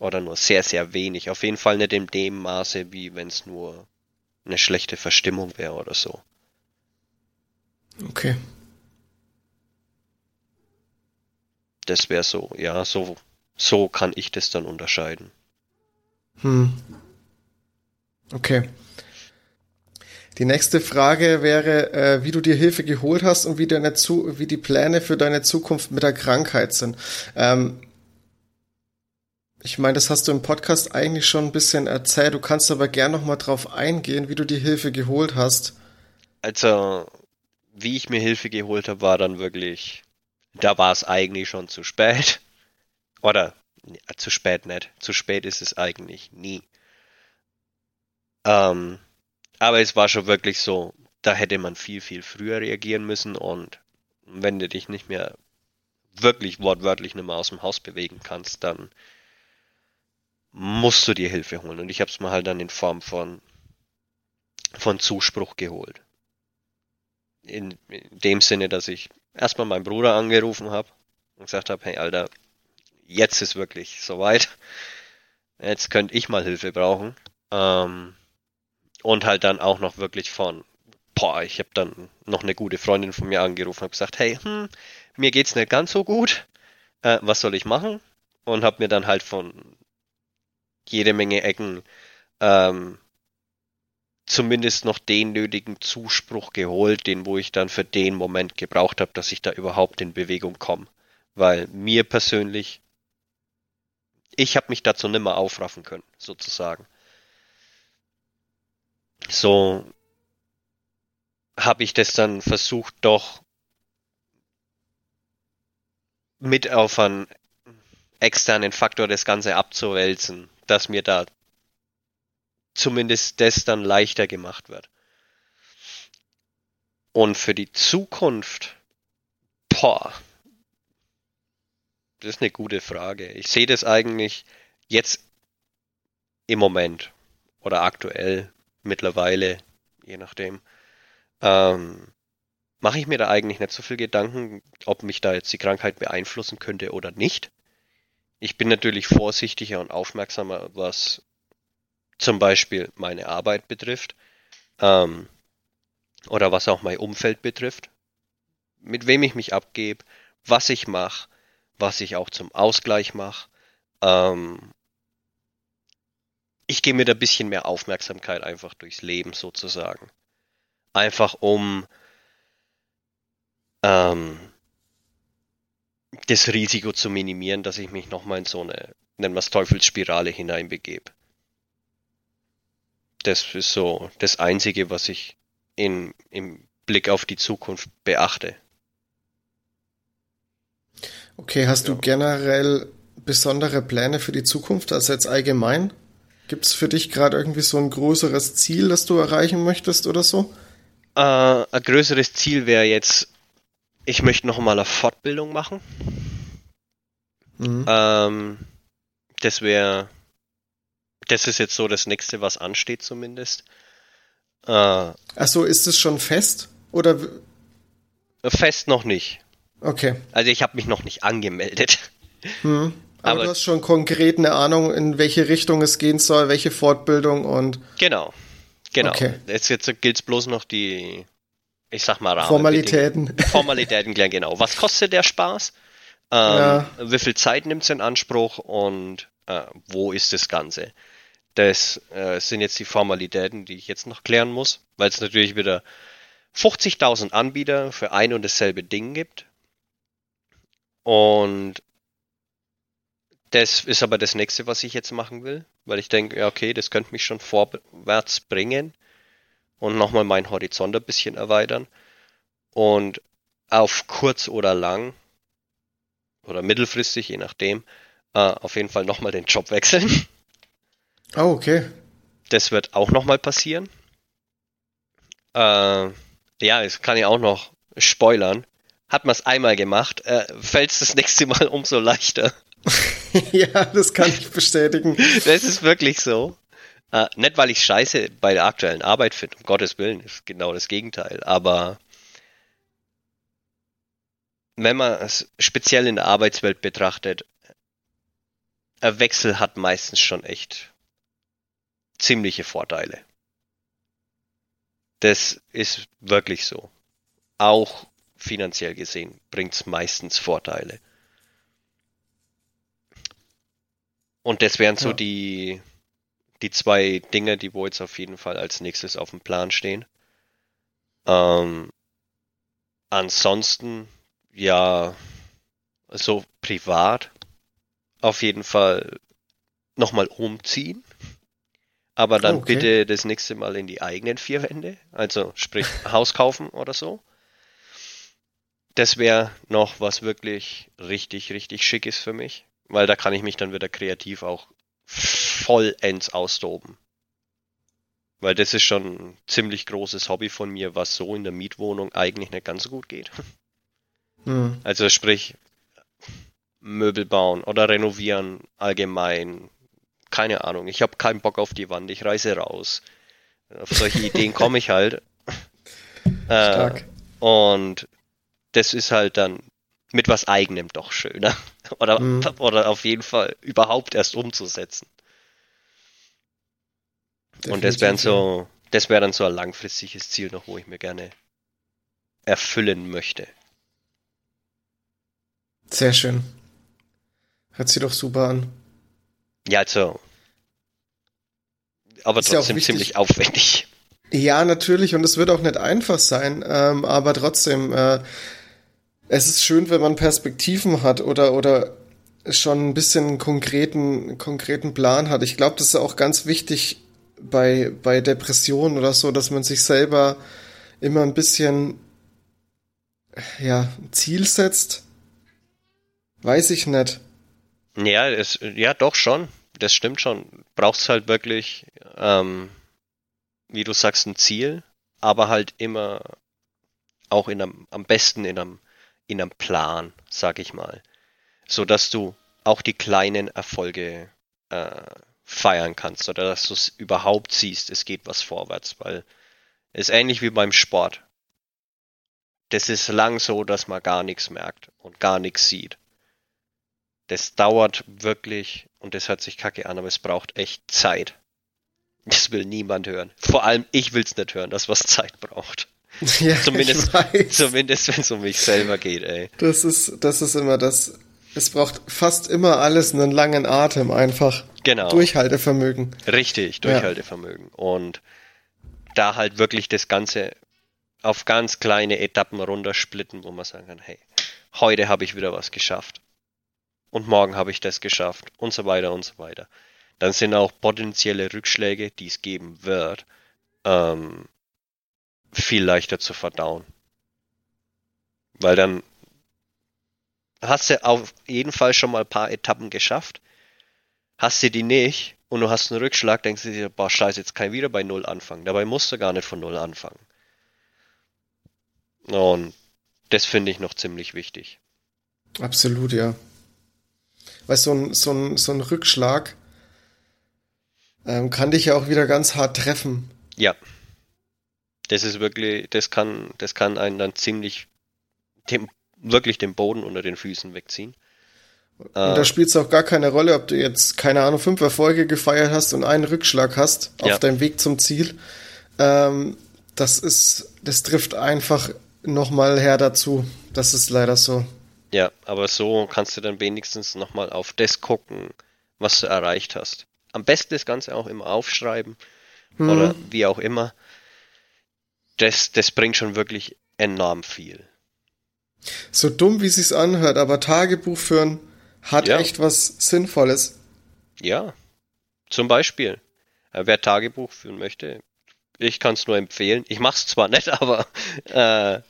Oder nur sehr, sehr wenig. Auf jeden Fall nicht in dem Maße, wie wenn es nur eine schlechte Verstimmung wäre oder so. Okay. Das wäre so, ja, so, so kann ich das dann unterscheiden. Hm. Okay. Die nächste Frage wäre, äh, wie du dir Hilfe geholt hast und wie, deine Zu wie die Pläne für deine Zukunft mit der Krankheit sind. Ähm, ich meine, das hast du im Podcast eigentlich schon ein bisschen erzählt. Du kannst aber gern noch mal drauf eingehen, wie du die Hilfe geholt hast. Also, wie ich mir Hilfe geholt habe, war dann wirklich, da war es eigentlich schon zu spät. Oder zu spät nicht. Zu spät ist es eigentlich nie. Ähm, aber es war schon wirklich so, da hätte man viel, viel früher reagieren müssen und wenn du dich nicht mehr wirklich wortwörtlich nicht mehr aus dem Haus bewegen kannst, dann musst du dir Hilfe holen. Und ich habe es mir halt dann in Form von, von Zuspruch geholt. In, in dem Sinne, dass ich erstmal meinen Bruder angerufen habe und gesagt habe, hey Alter, jetzt ist wirklich soweit. Jetzt könnte ich mal Hilfe brauchen. Ähm, und halt dann auch noch wirklich von, boah, ich habe dann noch eine gute Freundin von mir angerufen und gesagt, hey, hm, mir geht's nicht ganz so gut, äh, was soll ich machen? Und habe mir dann halt von jede Menge Ecken ähm, zumindest noch den nötigen Zuspruch geholt, den wo ich dann für den Moment gebraucht habe, dass ich da überhaupt in Bewegung komme. Weil mir persönlich, ich habe mich dazu nimmer aufraffen können, sozusagen. So habe ich das dann versucht, doch mit auf einen externen Faktor das Ganze abzuwälzen, dass mir da zumindest das dann leichter gemacht wird. Und für die Zukunft, boah, das ist eine gute Frage. Ich sehe das eigentlich jetzt im Moment oder aktuell mittlerweile, je nachdem, ähm, mache ich mir da eigentlich nicht so viel Gedanken, ob mich da jetzt die Krankheit beeinflussen könnte oder nicht. Ich bin natürlich vorsichtiger und aufmerksamer, was zum Beispiel meine Arbeit betrifft ähm, oder was auch mein Umfeld betrifft, mit wem ich mich abgebe, was ich mache, was ich auch zum Ausgleich mache. Ähm, ich gehe mit ein bisschen mehr Aufmerksamkeit einfach durchs Leben sozusagen. Einfach um ähm, das Risiko zu minimieren, dass ich mich nochmal in so eine, nennen wir es Teufelsspirale hineinbegebe. Das ist so das Einzige, was ich in, im Blick auf die Zukunft beachte. Okay, hast ja. du generell besondere Pläne für die Zukunft, also jetzt allgemein? Gibt es für dich gerade irgendwie so ein größeres Ziel, das du erreichen möchtest oder so? Äh, ein größeres Ziel wäre jetzt, ich möchte noch mal eine Fortbildung machen. Mhm. Ähm, das wäre das ist jetzt so das nächste, was ansteht zumindest. Äh, Achso, ist es schon fest? Oder? Fest noch nicht. Okay. Also ich habe mich noch nicht angemeldet. Hm. Aber, Aber, du hast schon konkret eine Ahnung, in welche Richtung es gehen soll, welche Fortbildung und. Genau. Genau. Okay. Jetzt, jetzt gilt es bloß noch die, ich sag mal, Rahmen Formalitäten. Formalitäten, genau. Was kostet der Spaß? Ähm, ja. Wie viel Zeit nimmt es in Anspruch und äh, wo ist das Ganze? Das äh, sind jetzt die Formalitäten, die ich jetzt noch klären muss, weil es natürlich wieder 50.000 Anbieter für ein und dasselbe Ding gibt. Und das ist aber das nächste, was ich jetzt machen will, weil ich denke, ja, okay, das könnte mich schon vorwärts bringen und nochmal meinen Horizont ein bisschen erweitern. Und auf kurz oder lang oder mittelfristig, je nachdem, äh, auf jeden Fall nochmal den Job wechseln. Oh, okay. Das wird auch nochmal passieren. Äh, ja, es kann ja auch noch spoilern. Hat man es einmal gemacht, äh, fällt es das nächste Mal umso leichter. ja, das kann ich bestätigen. Das ist wirklich so. Äh, nicht, weil ich scheiße bei der aktuellen Arbeit finde, um Gottes Willen, ist genau das Gegenteil. Aber wenn man es speziell in der Arbeitswelt betrachtet, ein Wechsel hat meistens schon echt ziemliche Vorteile. Das ist wirklich so. Auch finanziell gesehen bringt es meistens Vorteile. Und das wären so ja. die, die zwei Dinge, die wo jetzt auf jeden Fall als nächstes auf dem Plan stehen. Ähm, ansonsten, ja, so privat auf jeden Fall nochmal umziehen. Aber dann okay. bitte das nächste Mal in die eigenen vier Wände, also sprich Haus kaufen oder so. Das wäre noch was wirklich richtig, richtig schick ist für mich, weil da kann ich mich dann wieder kreativ auch vollends austoben. Weil das ist schon ein ziemlich großes Hobby von mir, was so in der Mietwohnung eigentlich nicht ganz so gut geht. Hm. Also sprich, Möbel bauen oder renovieren allgemein, keine Ahnung, ich habe keinen Bock auf die Wand, ich reise raus. Auf solche Ideen komme ich halt. Stark. Äh, und das ist halt dann mit was eigenem doch schöner. Oder, mhm. oder auf jeden Fall überhaupt erst umzusetzen. Definitiv, und das wäre so, das wäre dann so ein langfristiges Ziel noch, wo ich mir gerne erfüllen möchte. Sehr schön. Hört sich doch super an. Ja, also aber ist trotzdem ja ziemlich aufwendig. Ja, natürlich, und es wird auch nicht einfach sein, ähm, aber trotzdem, äh, es ist schön, wenn man Perspektiven hat oder, oder schon ein bisschen konkreten, konkreten Plan hat. Ich glaube, das ist auch ganz wichtig bei, bei Depressionen oder so, dass man sich selber immer ein bisschen, ja, Ziel setzt. Weiß ich nicht. Ja, es, ja, doch schon. Das stimmt schon. Brauchst halt wirklich, ähm, wie du sagst, ein Ziel, aber halt immer auch in einem, am besten in einem, in einem Plan, sag ich mal. So dass du auch die kleinen Erfolge äh, feiern kannst oder dass du es überhaupt siehst, es geht was vorwärts, weil es ist ähnlich wie beim Sport. Das ist lang so, dass man gar nichts merkt und gar nichts sieht. Das dauert wirklich, und das hört sich kacke an, aber es braucht echt Zeit. Das will niemand hören. Vor allem ich will es nicht hören, dass was Zeit braucht. Ja, zumindest, zumindest wenn es um mich selber geht, ey. Das ist, das ist immer das. Es braucht fast immer alles einen langen Atem einfach. Genau. Durchhaltevermögen. Richtig, Durchhaltevermögen. Ja. Und da halt wirklich das Ganze auf ganz kleine Etappen runtersplitten, wo man sagen kann, hey, heute habe ich wieder was geschafft und morgen habe ich das geschafft und so weiter und so weiter. Dann sind auch potenzielle Rückschläge, die es geben wird, ähm, viel leichter zu verdauen. Weil dann hast du auf jeden Fall schon mal ein paar Etappen geschafft. Hast du die nicht und du hast einen Rückschlag, denkst du dir, boah, scheiße, jetzt kann ich wieder bei Null anfangen. Dabei musst du gar nicht von Null anfangen. Und das finde ich noch ziemlich wichtig. Absolut, ja. Weil so ein, so ein, so ein Rückschlag ähm, kann dich ja auch wieder ganz hart treffen. Ja. Das ist wirklich, das kann, das kann einen dann ziemlich, dem, wirklich den Boden unter den Füßen wegziehen. Und äh, da spielt es auch gar keine Rolle, ob du jetzt, keine Ahnung, fünf Erfolge gefeiert hast und einen Rückschlag hast auf ja. deinem Weg zum Ziel. Ähm, das ist, das trifft einfach nochmal her dazu. Das ist leider so. Ja, aber so kannst du dann wenigstens nochmal auf das gucken, was du erreicht hast. Am besten das Ganze auch immer aufschreiben hm. oder wie auch immer. Das, das bringt schon wirklich enorm viel. So dumm, wie es sich anhört, aber Tagebuch führen hat ja. echt was Sinnvolles. Ja, zum Beispiel. Äh, wer Tagebuch führen möchte, ich kann es nur empfehlen. Ich mache es zwar nicht, aber äh,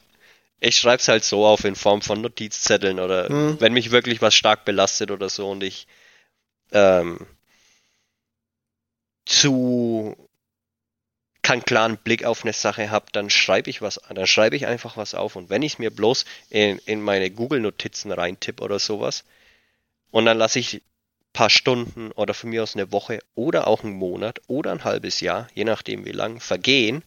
ich schreibe es halt so auf in Form von Notizzetteln oder mhm. wenn mich wirklich was stark belastet oder so und ich ähm, zu keinen klaren Blick auf eine Sache habe, dann schreibe ich was, dann schreibe ich einfach was auf und wenn ich mir bloß in, in meine Google-Notizen reintippe oder sowas und dann lasse ich paar Stunden oder von mir aus eine Woche oder auch einen Monat oder ein halbes Jahr, je nachdem wie lang, vergehen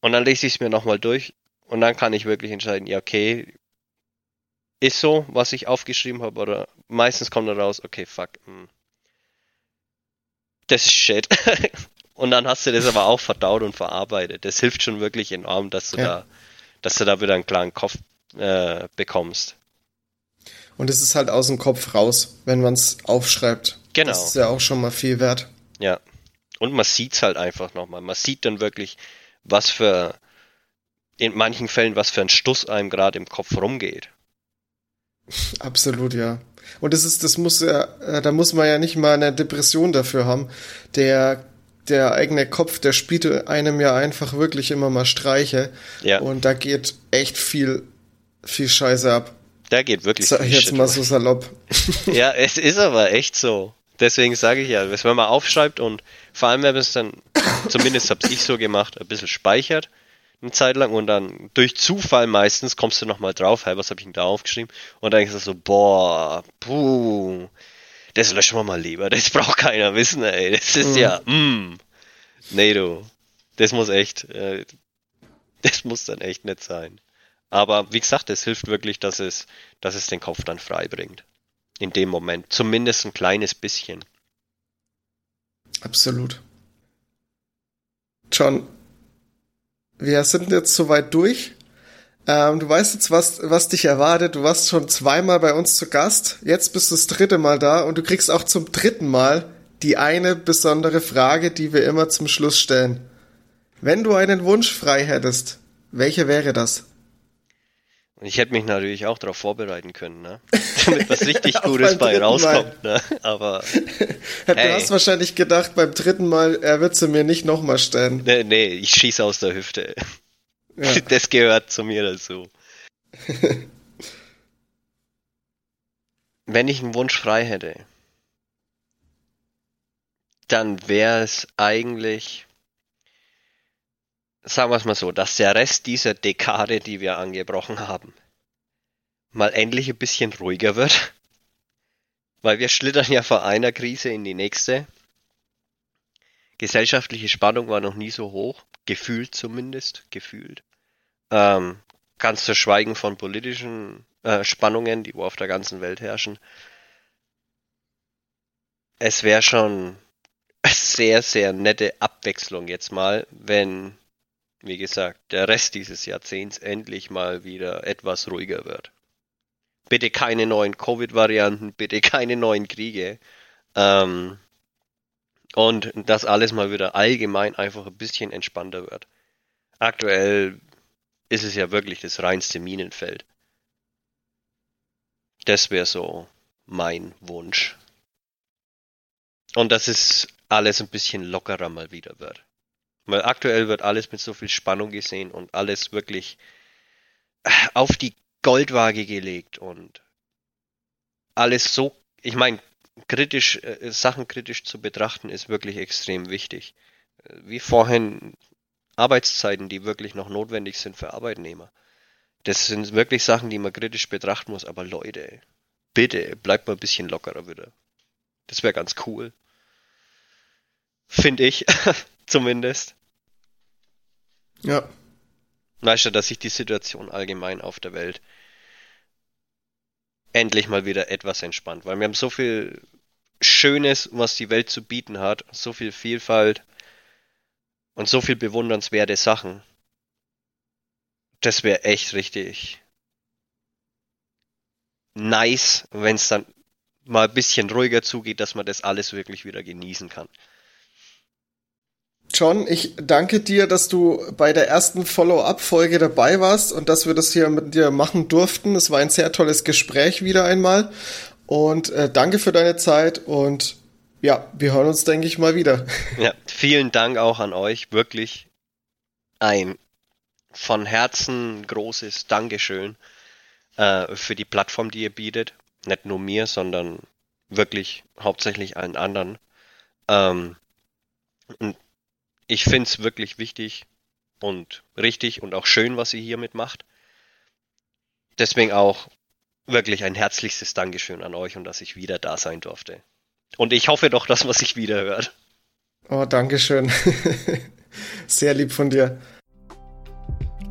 und dann lese ich es mir nochmal durch und dann kann ich wirklich entscheiden, ja, okay, ist so, was ich aufgeschrieben habe, oder meistens kommt dann raus, okay, fuck, mh. Hm. das ist shit. und dann hast du das aber auch verdaut und verarbeitet. Das hilft schon wirklich enorm, dass du ja. da, dass du da wieder einen klaren Kopf äh, bekommst. Und es ist halt aus dem Kopf raus, wenn man es aufschreibt. Genau. Das ist ja auch schon mal viel wert. Ja. Und man sieht es halt einfach nochmal. Man sieht dann wirklich, was für in manchen Fällen, was für ein Stuss einem gerade im Kopf rumgeht. Absolut, ja. Und das ist, das muss ja, äh, da muss man ja nicht mal eine Depression dafür haben. Der, der eigene Kopf, der spielt einem ja einfach wirklich immer mal Streiche. Ja. Und da geht echt viel, viel Scheiße ab. Da geht wirklich Sag ich jetzt mal so salopp. ja, es ist aber echt so. Deswegen sage ich ja, wenn man aufschreibt und vor allem, wenn man es dann, zumindest habe ich so gemacht, ein bisschen speichert, eine Zeit lang und dann durch Zufall meistens kommst du nochmal drauf, hey, was habe ich denn da aufgeschrieben? Und dann denkst du so, boah, puh, das löschen wir mal lieber, das braucht keiner wissen, ey, das ist mhm. ja, mm, nee du, das muss echt, äh, das muss dann echt nicht sein. Aber wie gesagt, es hilft wirklich, dass es, dass es den Kopf dann frei bringt. In dem Moment. Zumindest ein kleines bisschen. Absolut. John, wir sind jetzt soweit durch. Ähm, du weißt jetzt, was, was dich erwartet. Du warst schon zweimal bei uns zu Gast. Jetzt bist du das dritte Mal da und du kriegst auch zum dritten Mal die eine besondere Frage, die wir immer zum Schluss stellen. Wenn du einen Wunsch frei hättest, welcher wäre das? Und ich hätte mich natürlich auch darauf vorbereiten können, ne? damit was richtig Gutes bei rauskommt. Ne? Aber du hey. hast wahrscheinlich gedacht beim dritten Mal, er wird sie mir nicht nochmal stellen. Nee, nee, ich schieße aus der Hüfte. Ja. Das gehört zu mir dazu. Wenn ich einen Wunsch frei hätte, dann wäre es eigentlich, sagen wir es mal so, dass der Rest dieser Dekade, die wir angebrochen haben, mal endlich ein bisschen ruhiger wird. Weil wir schlittern ja von einer Krise in die nächste. Gesellschaftliche Spannung war noch nie so hoch, gefühlt zumindest, gefühlt. Ähm, ganz zu schweigen von politischen äh, Spannungen, die wo auf der ganzen Welt herrschen. Es wäre schon sehr, sehr nette Abwechslung jetzt mal, wenn, wie gesagt, der Rest dieses Jahrzehnts endlich mal wieder etwas ruhiger wird. Bitte keine neuen Covid-Varianten, bitte keine neuen Kriege. Ähm, und dass alles mal wieder allgemein einfach ein bisschen entspannter wird. Aktuell ist es ja wirklich das reinste Minenfeld. Das wäre so mein Wunsch. Und dass es alles ein bisschen lockerer mal wieder wird. Weil aktuell wird alles mit so viel Spannung gesehen und alles wirklich auf die Goldwaage gelegt und alles so, ich meine, kritisch, äh, Sachen kritisch zu betrachten ist wirklich extrem wichtig. Wie vorhin Arbeitszeiten, die wirklich noch notwendig sind für Arbeitnehmer. Das sind wirklich Sachen, die man kritisch betrachten muss, aber Leute, bitte, bleibt mal ein bisschen lockerer wieder. Das wäre ganz cool. Finde ich, zumindest. Ja. Weißt du, dass sich die Situation allgemein auf der Welt endlich mal wieder etwas entspannt, weil wir haben so viel Schönes, was die Welt zu bieten hat, so viel Vielfalt und so viel bewundernswerte Sachen. Das wäre echt richtig nice, wenn es dann mal ein bisschen ruhiger zugeht, dass man das alles wirklich wieder genießen kann. John, ich danke dir, dass du bei der ersten Follow-up-Folge dabei warst und dass wir das hier mit dir machen durften. Es war ein sehr tolles Gespräch wieder einmal. Und äh, danke für deine Zeit und ja, wir hören uns, denke ich, mal wieder. Ja, vielen Dank auch an euch. Wirklich ein von Herzen großes Dankeschön äh, für die Plattform, die ihr bietet. Nicht nur mir, sondern wirklich hauptsächlich allen anderen. Ähm, und ich finde es wirklich wichtig und richtig und auch schön, was ihr hiermit macht. Deswegen auch wirklich ein herzlichstes Dankeschön an euch und dass ich wieder da sein durfte. Und ich hoffe doch, dass man sich wieder hört. Oh, Dankeschön. Sehr lieb von dir.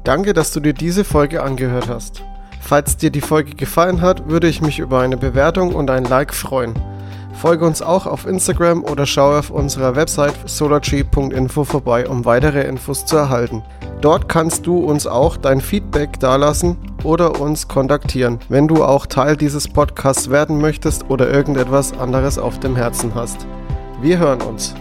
Danke, dass du dir diese Folge angehört hast. Falls dir die Folge gefallen hat, würde ich mich über eine Bewertung und ein Like freuen. Folge uns auch auf Instagram oder schau auf unserer Website solartree.info vorbei, um weitere Infos zu erhalten. Dort kannst du uns auch dein Feedback dalassen oder uns kontaktieren, wenn du auch Teil dieses Podcasts werden möchtest oder irgendetwas anderes auf dem Herzen hast. Wir hören uns.